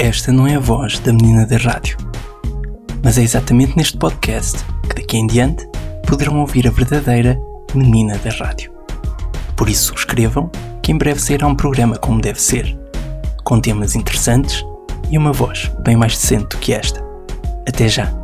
esta não é a voz da menina da rádio. Mas é exatamente neste podcast que daqui em diante poderão ouvir a verdadeira menina da rádio. Por isso subscrevam que em breve sairá um programa como deve ser, com temas interessantes e uma voz bem mais decente do que esta. Até já!